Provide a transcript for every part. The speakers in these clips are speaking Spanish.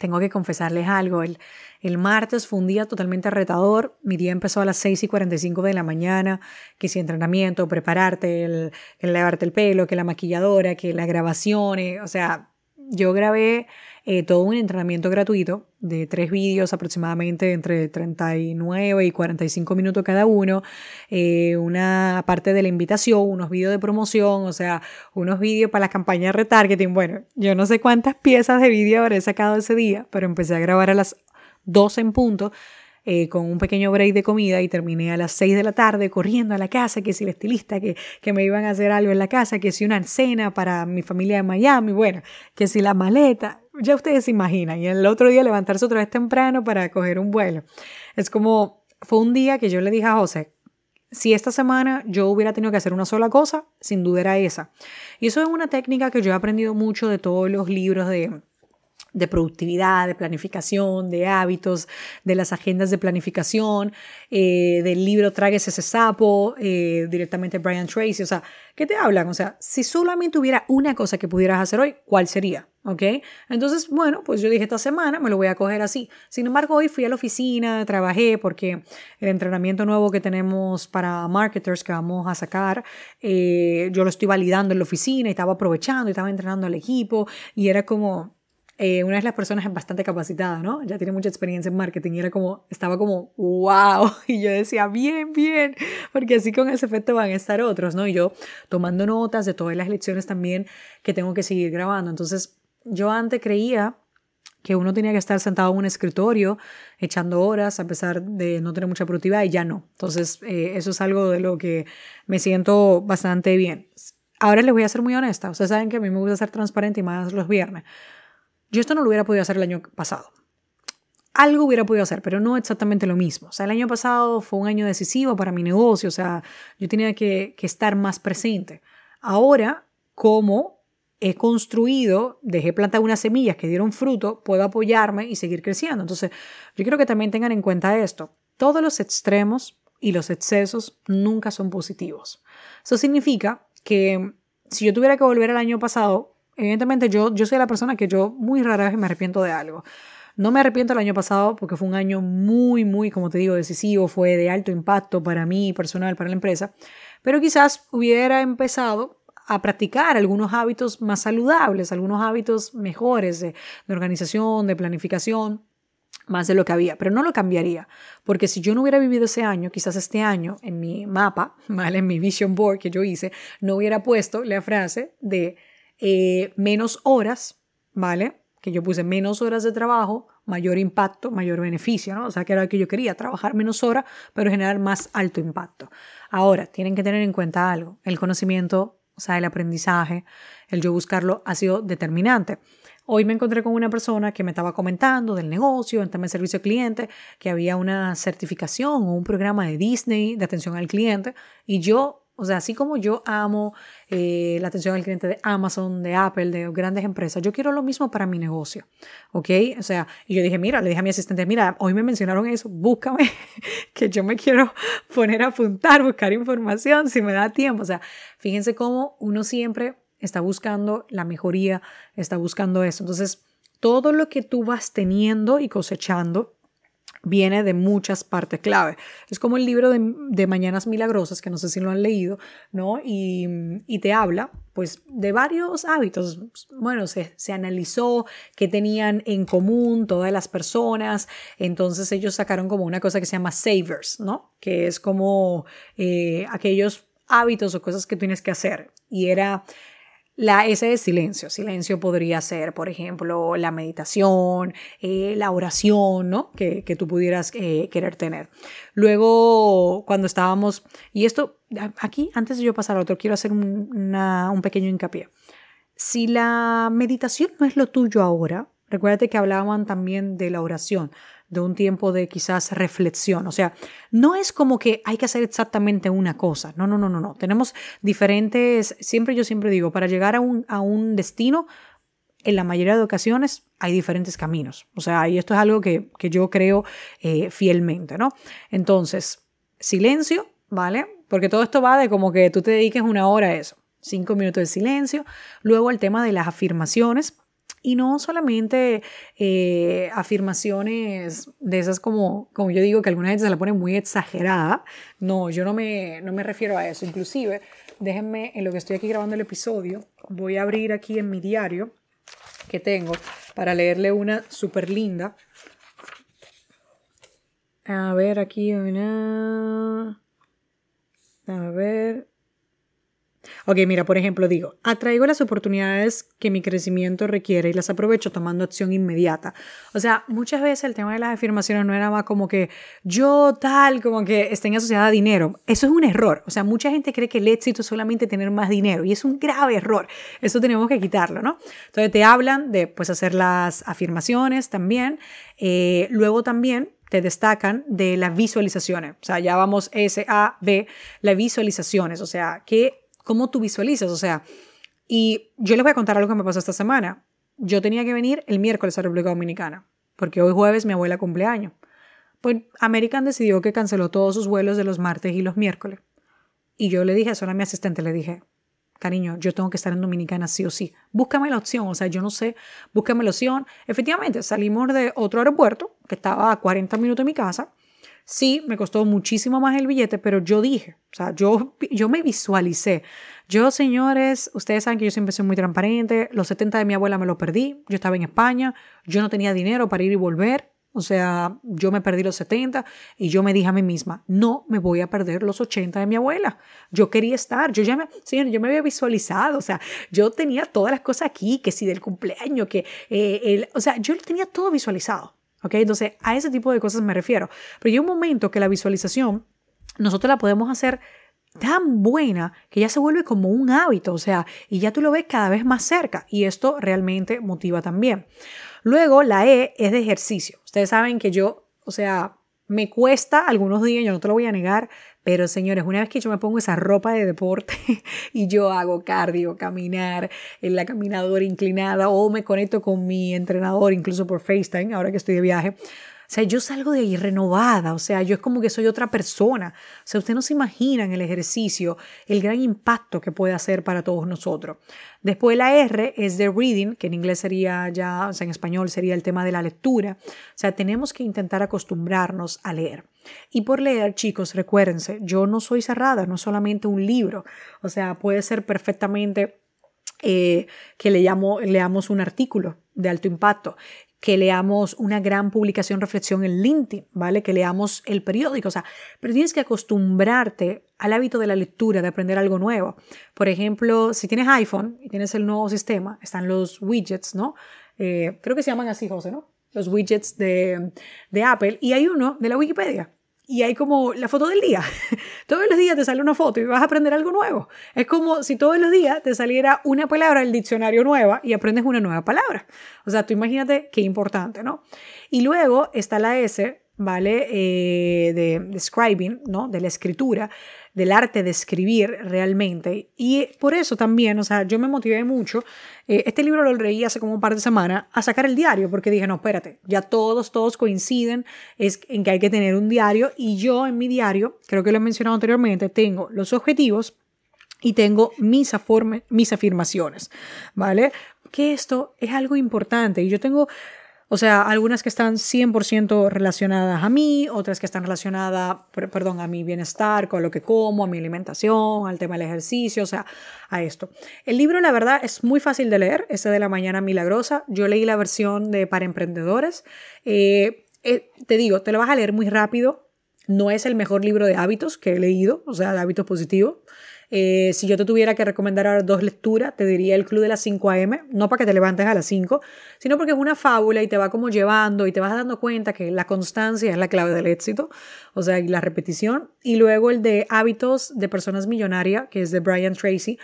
Tengo que confesarles algo. El, el martes fue un día totalmente retador. Mi día empezó a las 6 y 45 de la mañana, que si entrenamiento, prepararte, el, el lavarte el pelo, que la maquilladora, que las grabaciones, o sea, yo grabé eh, todo un entrenamiento gratuito de tres vídeos aproximadamente entre 39 y 45 minutos cada uno, eh, una parte de la invitación, unos vídeos de promoción, o sea, unos vídeos para la campaña de retargeting. Bueno, yo no sé cuántas piezas de vídeo habré sacado ese día, pero empecé a grabar a las 12 en punto. Eh, con un pequeño break de comida y terminé a las 6 de la tarde corriendo a la casa, que si el estilista, que, que me iban a hacer algo en la casa, que si una cena para mi familia de Miami, bueno, que si la maleta, ya ustedes se imaginan, y el otro día levantarse otra vez temprano para coger un vuelo. Es como, fue un día que yo le dije a José, si esta semana yo hubiera tenido que hacer una sola cosa, sin duda era esa. Y eso es una técnica que yo he aprendido mucho de todos los libros de de productividad, de planificación, de hábitos, de las agendas de planificación, eh, del libro Tráguese ese sapo, eh, directamente Brian Tracy, o sea, ¿qué te hablan? O sea, si solamente hubiera una cosa que pudieras hacer hoy, ¿cuál sería? ¿Ok? Entonces, bueno, pues yo dije esta semana me lo voy a coger así. Sin embargo, hoy fui a la oficina, trabajé porque el entrenamiento nuevo que tenemos para marketers que vamos a sacar, eh, yo lo estoy validando en la oficina y estaba aprovechando y estaba entrenando al equipo y era como eh, una de las personas es bastante capacitada, ¿no? Ya tiene mucha experiencia en marketing y era como, estaba como, wow, y yo decía, bien, bien, porque así con ese efecto van a estar otros, ¿no? Y yo tomando notas de todas las lecciones también que tengo que seguir grabando. Entonces, yo antes creía que uno tenía que estar sentado en un escritorio echando horas a pesar de no tener mucha productividad y ya no. Entonces, eh, eso es algo de lo que me siento bastante bien. Ahora les voy a ser muy honesta. Ustedes saben que a mí me gusta ser transparente y más los viernes. Yo esto no lo hubiera podido hacer el año pasado. Algo hubiera podido hacer, pero no exactamente lo mismo. O sea, el año pasado fue un año decisivo para mi negocio, o sea, yo tenía que, estar más presente. Ahora, como he construido, dejé plantar unas semillas que dieron fruto, puedo apoyarme y seguir creciendo. Entonces, yo quiero que también tengan en cuenta esto. Todos los extremos y los excesos nunca son positivos. Eso significa que si yo tuviera que volver al año pasado, Evidentemente yo, yo soy la persona que yo muy rara vez me arrepiento de algo. No me arrepiento el año pasado porque fue un año muy, muy, como te digo, decisivo, fue de alto impacto para mí personal, para la empresa, pero quizás hubiera empezado a practicar algunos hábitos más saludables, algunos hábitos mejores de, de organización, de planificación, más de lo que había, pero no lo cambiaría, porque si yo no hubiera vivido ese año, quizás este año en mi mapa, ¿vale? en mi vision board que yo hice, no hubiera puesto la frase de eh, menos horas, ¿vale? Que yo puse menos horas de trabajo, mayor impacto, mayor beneficio, ¿no? O sea, que era lo que yo quería, trabajar menos horas, pero generar más alto impacto. Ahora, tienen que tener en cuenta algo, el conocimiento, o sea, el aprendizaje, el yo buscarlo ha sido determinante. Hoy me encontré con una persona que me estaba comentando del negocio, en tema de servicio al cliente, que había una certificación o un programa de Disney de atención al cliente y yo o sea, así como yo amo eh, la atención al cliente de Amazon, de Apple, de grandes empresas, yo quiero lo mismo para mi negocio. ¿Ok? O sea, y yo dije, mira, le dije a mi asistente, mira, hoy me mencionaron eso, búscame, que yo me quiero poner a apuntar, buscar información, si me da tiempo. O sea, fíjense cómo uno siempre está buscando la mejoría, está buscando eso. Entonces, todo lo que tú vas teniendo y cosechando, viene de muchas partes clave. Es como el libro de, Mañanas Milagrosas, que no sé si lo han leído, ¿no? Y, te habla, pues, de varios hábitos. Bueno, se, analizó qué tenían en común todas las personas, entonces ellos sacaron como una cosa que se llama savers, ¿no? Que es como eh, aquellos hábitos o cosas que tienes que hacer. Y era la S es silencio. Silencio podría ser, por ejemplo, la meditación, eh, la oración, ¿no? Que, tú pudieras eh, querer tener. Luego, cuando estábamos, y esto, aquí, antes de yo pasar a otro, quiero hacer un, un pequeño hincapié. Si la meditación no es lo tuyo ahora, Recuérdate que hablaban también de la oración, de un tiempo de quizás reflexión. O sea, no es como que hay que hacer exactamente una cosa. No, no, no, no, no. Tenemos diferentes, siempre yo siempre digo, para llegar a un, a un destino, en la mayoría de ocasiones hay diferentes caminos. O sea, y esto es algo que, yo creo eh, fielmente, ¿no? Entonces, silencio, ¿vale? Porque todo esto va de como que tú te dediques una hora a eso. Cinco minutos de silencio. Luego el tema de las afirmaciones. Y no solamente eh, afirmaciones de esas como, como yo digo, que alguna gente se la pone muy exagerada. No, yo no me, no me refiero a eso. Inclusive, déjenme, en lo que estoy aquí grabando el episodio, voy a abrir aquí en mi diario que tengo para leerle una súper linda. A ver, aquí una... A ver. Ok, mira, por ejemplo, digo, atraigo las oportunidades que mi crecimiento requiere y las aprovecho tomando acción inmediata. O sea, muchas veces el tema de las afirmaciones no era más como que yo tal, como que estén asociada a dinero. Eso es un error. O sea, mucha gente cree que el éxito es solamente tener más dinero y es un grave error. Eso tenemos que quitarlo, ¿no? Entonces te hablan de, pues, hacer las afirmaciones también. Eh, luego también te destacan de las visualizaciones. O sea, ya vamos S, A, B, las visualizaciones. O sea, que, ¿cómo tú visualizas? O sea, y yo les voy a contar algo que me pasó esta semana. Yo tenía que venir el miércoles a República Dominicana, porque hoy jueves mi abuela cumpleaños. Pues American decidió que canceló todos sus vuelos de los martes y los miércoles. Y yo le dije, eso a mi asistente, le dije, cariño, yo tengo que estar en Dominicana sí o sí. Búscame la opción, o sea, yo no sé, búscame la opción. Efectivamente, salimos de otro aeropuerto que estaba a 40 minutos de mi casa. Sí, me costó muchísimo más el billete, pero yo dije, o sea, yo, yo me visualicé. Yo, señores, ustedes saben que yo siempre soy muy transparente. Los 70 de mi abuela me lo perdí. Yo estaba en España. Yo no tenía dinero para ir y volver. O sea, yo me perdí los 70 y yo me dije a mí misma, no me voy a perder los 80 de mi abuela. Yo quería estar, yo ya me, señor, yo me había visualizado, o sea, yo tenía todas las cosas aquí, que si del cumpleaños, que, eh, el, o sea, yo tenía todo visualizado. ¿Ok? Entonces, a ese tipo de cosas me refiero. Pero hay un momento que la visualización, nosotros la podemos hacer tan buena que ya se vuelve como un hábito, o sea, y ya tú lo ves cada vez más cerca y esto realmente motiva también. Luego, la E es de ejercicio. Ustedes saben que yo, o sea, me cuesta algunos días, yo no te lo voy a negar, pero señores, una vez que yo me pongo esa ropa de deporte y yo hago cardio, caminar en la caminadora inclinada o me conecto con mi entrenador incluso por FaceTime, ahora que estoy de viaje, sea, yo salgo de ahí renovada, o sea, yo es como que soy otra persona. O sea, usted no se imagina en el ejercicio el gran impacto que puede hacer para todos nosotros. Después la R es de reading, que en inglés sería ya, o sea, en español sería el tema de la lectura. O sea, tenemos que intentar acostumbrarnos a leer. Y por leer, chicos, recuérdense, yo no soy cerrada, no solamente un libro. O sea, puede ser perfectamente eh, que leamos un artículo de alto impacto, que leamos una gran publicación, reflexión en LinkedIn, ¿vale? Que leamos el periódico, o sea, pero tienes que acostumbrarte al hábito de la lectura, de aprender algo nuevo. Por ejemplo, si tienes iPhone y tienes el nuevo sistema, están los widgets, ¿no? Eh, creo que se llaman así, José, ¿no? Los widgets de, de Apple y hay uno de la Wikipedia y hay como la foto del día. todos los días te sale una foto y vas a aprender algo nuevo. Es como si todos los días te saliera una palabra del diccionario nueva y aprendes una nueva palabra. O sea, tú imagínate qué importante, ¿no? Y luego está la S, ¿vale? Eh, de, de scribing, ¿no? De la escritura del arte de escribir realmente. Y por eso también, o sea, yo me motivé mucho. Eh, este libro lo leí hace como un par de semanas a sacar el diario, porque dije, no, espérate, ya todos, todos coinciden es en que hay que tener un diario. Y yo en mi diario, creo que lo he mencionado anteriormente, tengo los objetivos y tengo mis, mis afirmaciones, ¿vale? Que esto es algo importante. Y yo tengo o sea, algunas que están 100% relacionadas a mí, otras que están relacionadas, perdón, a mi bienestar, con lo que como, a mi alimentación, al tema del ejercicio, o sea, a esto. El libro, la verdad, es muy fácil de leer, ese de la mañana milagrosa. Yo leí la versión de para emprendedores. Eh, eh, te digo, te lo vas a leer muy rápido. No es el mejor libro de hábitos que he leído, o sea, de hábitos positivos. Eh, si yo te tuviera que recomendar ahora dos lecturas, te diría el Club de las 5 a.m., no para que te levantes a las 5, sino porque es una fábula y te va como llevando y te vas dando cuenta que la constancia es la clave del éxito, o sea, y la repetición. Y luego el de Hábitos de Personas Millonarias, que es de Brian Tracy,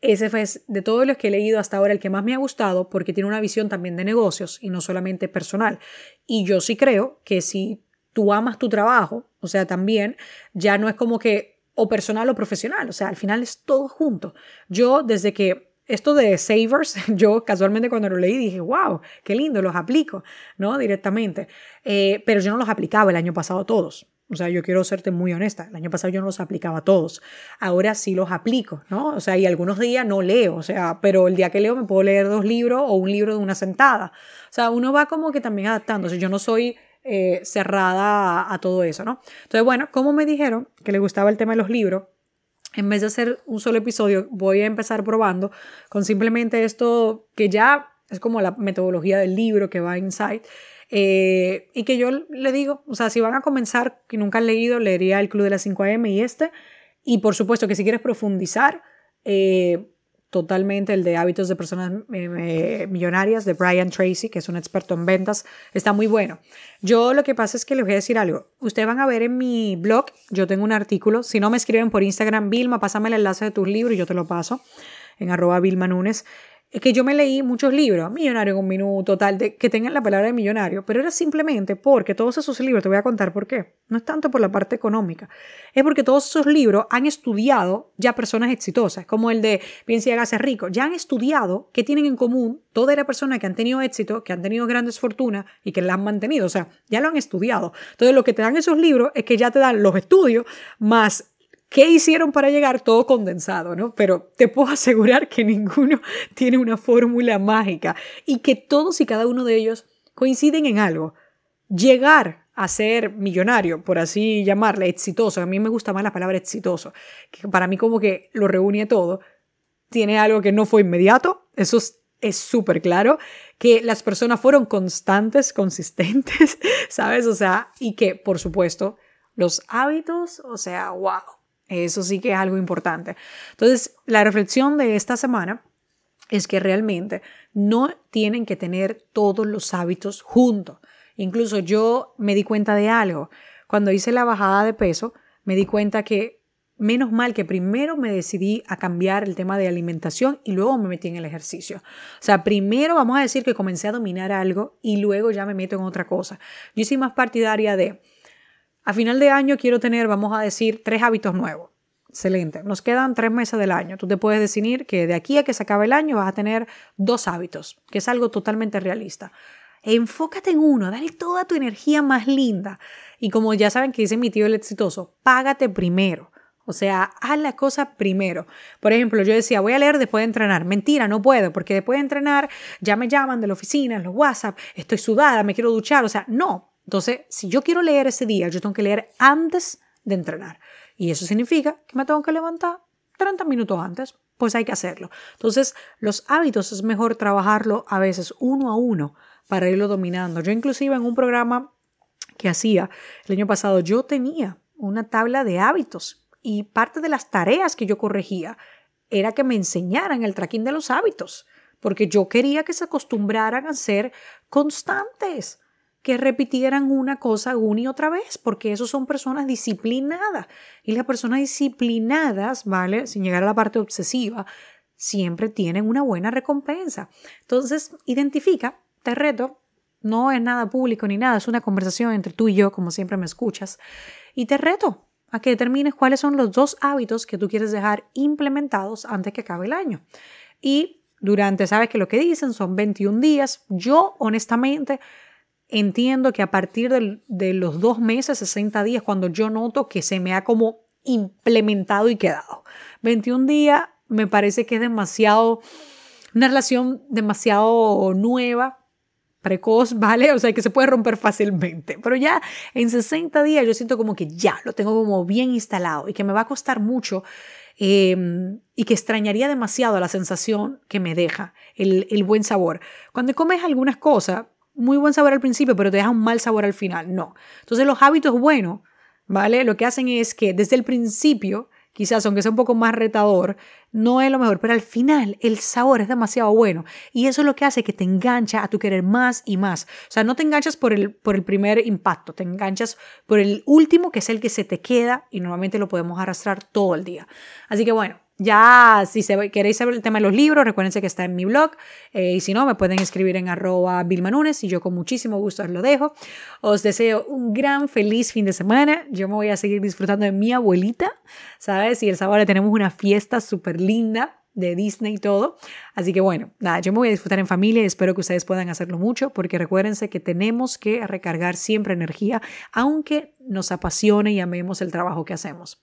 ese fue de todos los que he leído hasta ahora el que más me ha gustado porque tiene una visión también de negocios y no solamente personal. Y yo sí creo que si tú amas tu trabajo, o sea, también ya no es como que o personal o profesional, o sea, al final es todo junto. Yo desde que esto de savers, yo casualmente cuando lo leí dije, wow, qué lindo, los aplico, ¿no? Directamente. Eh, pero yo no los aplicaba el año pasado todos. O sea, yo quiero serte muy honesta. El año pasado yo no los aplicaba todos. Ahora sí los aplico, ¿no? O sea, y algunos días no leo, o sea, pero el día que leo me puedo leer dos libros o un libro de una sentada. O sea, uno va como que también adaptándose. Yo no soy eh, cerrada a, todo eso, ¿no? Entonces, bueno, como me dijeron que le gustaba el tema de los libros, en vez de hacer un solo episodio, voy a empezar probando con simplemente esto que ya es como la metodología del libro que va inside. Eh, y que yo le digo, o sea, si van a comenzar, que nunca han leído, leería El Club de las 5 AM y este. Y por supuesto que si quieres profundizar, eh, totalmente el de hábitos de personas eh, millonarias de Brian Tracy, que es un experto en ventas, está muy bueno. Yo lo que pasa es que les voy a decir algo. Ustedes van a ver en mi blog, yo tengo un artículo, si no me escriben por Instagram, Vilma, pásame el enlace de tus libros y yo te lo paso en arroba Vilma Nunes es que yo me leí muchos libros, Millonario en un minuto, tal, de, que tengan la palabra de millonario, pero era simplemente porque todos esos libros, te voy a contar por qué, no es tanto por la parte económica, es porque todos esos libros han estudiado ya personas exitosas, como el de Piensa y hágase rico, ya han estudiado qué tienen en común todas las personas que han tenido éxito, que han tenido grandes fortunas y que la han mantenido, o sea, ya lo han estudiado. Entonces lo que te dan esos libros es que ya te dan los estudios más ¿Qué hicieron para llegar? Todo condensado, ¿no? Pero te puedo asegurar que ninguno tiene una fórmula mágica y que todos y cada uno de ellos coinciden en algo. Llegar a ser millonario, por así llamarle, exitoso, a mí me gusta más la palabra exitoso, que para mí como que lo reúne todo, tiene algo que no fue inmediato, eso es súper claro, que las personas fueron constantes, consistentes, ¿sabes? O sea, y que, por supuesto, los hábitos, o sea, wow, eso sí que es algo importante. Entonces, la reflexión de esta semana es que realmente no tienen que tener todos los hábitos juntos. Incluso yo me di cuenta de algo. Cuando hice la bajada de peso, me di cuenta que menos mal que primero me decidí a cambiar el tema de alimentación y luego me metí en el ejercicio. O sea, primero vamos a decir que comencé a dominar algo y luego ya me meto en otra cosa. Yo soy más partidaria de a final de año quiero tener, vamos a decir, tres hábitos nuevos. Excelente. Nos quedan tres meses del año. Tú te puedes definir que de aquí a que se acabe el año vas a tener dos hábitos, que es algo totalmente realista. enfócate en uno, dale toda tu energía más linda. Y como ya saben que dice mi tío el exitoso, págate primero. O sea, haz la cosa primero. Por ejemplo, yo decía, voy a leer después de entrenar. Mentira, no puedo, porque después de entrenar ya me llaman de la oficina, los WhatsApp, estoy sudada, me quiero duchar. O sea, no, entonces, si yo quiero leer ese día, yo tengo que leer antes de entrenar. Y eso significa que me tengo que levantar 30 minutos antes. Pues hay que hacerlo. Entonces, los hábitos es mejor trabajarlo a veces uno a uno para irlo dominando. Yo inclusive en un programa que hacía el año pasado, yo tenía una tabla de hábitos y parte de las tareas que yo corregía era que me enseñaran el tracking de los hábitos, porque yo quería que se acostumbraran a ser constantes que repitieran una cosa una y otra vez, porque esos son personas disciplinadas. Y las personas disciplinadas, ¿vale? Sin llegar a la parte obsesiva, siempre tienen una buena recompensa. Entonces, identifica, te reto, no es nada público ni nada, es una conversación entre tú y yo, como siempre me escuchas, y te reto a que determines cuáles son los dos hábitos que tú quieres dejar implementados antes que acabe el año. Y durante, sabes que lo que dicen son 21 días, yo honestamente entiendo que a partir de, los dos meses, 60 días, cuando yo noto que se me ha como implementado y quedado. 21 días me parece que es demasiado, una relación demasiado nueva, precoz, ¿vale? O sea, que se puede romper fácilmente. Pero ya en 60 días yo siento como que ya lo tengo como bien instalado y que me va a costar mucho em, y que extrañaría demasiado la sensación que me deja, el, el buen sabor. Cuando comes algunas cosas, muy buen sabor al principio, pero te deja un mal sabor al final. No. Entonces los hábitos buenos, ¿vale? Lo que hacen es que desde el principio, quizás aunque sea un poco más retador, no es lo mejor, pero al final el sabor es demasiado bueno. Y eso es lo que hace que te engancha a tu querer más y más. O sea, no te enganchas por el, por el primer impacto, te enganchas por el último, que es el que se te queda y normalmente lo podemos arrastrar todo el día. Así que bueno, ya, si se, queréis saber el tema de los libros, recuérdense que está en mi blog. Eh, y si no, me pueden escribir en arroba bilmanunes y yo con muchísimo gusto os lo dejo. Os deseo un gran feliz fin de semana. Yo me voy a seguir disfrutando de mi abuelita, ¿sabes? Y el sábado tenemos una fiesta súper linda de Disney y todo. Así que bueno, nada, yo me voy a disfrutar en familia y espero que ustedes puedan hacerlo mucho porque recuérdense que tenemos que recargar siempre energía, aunque nos apasione y amemos el trabajo que hacemos.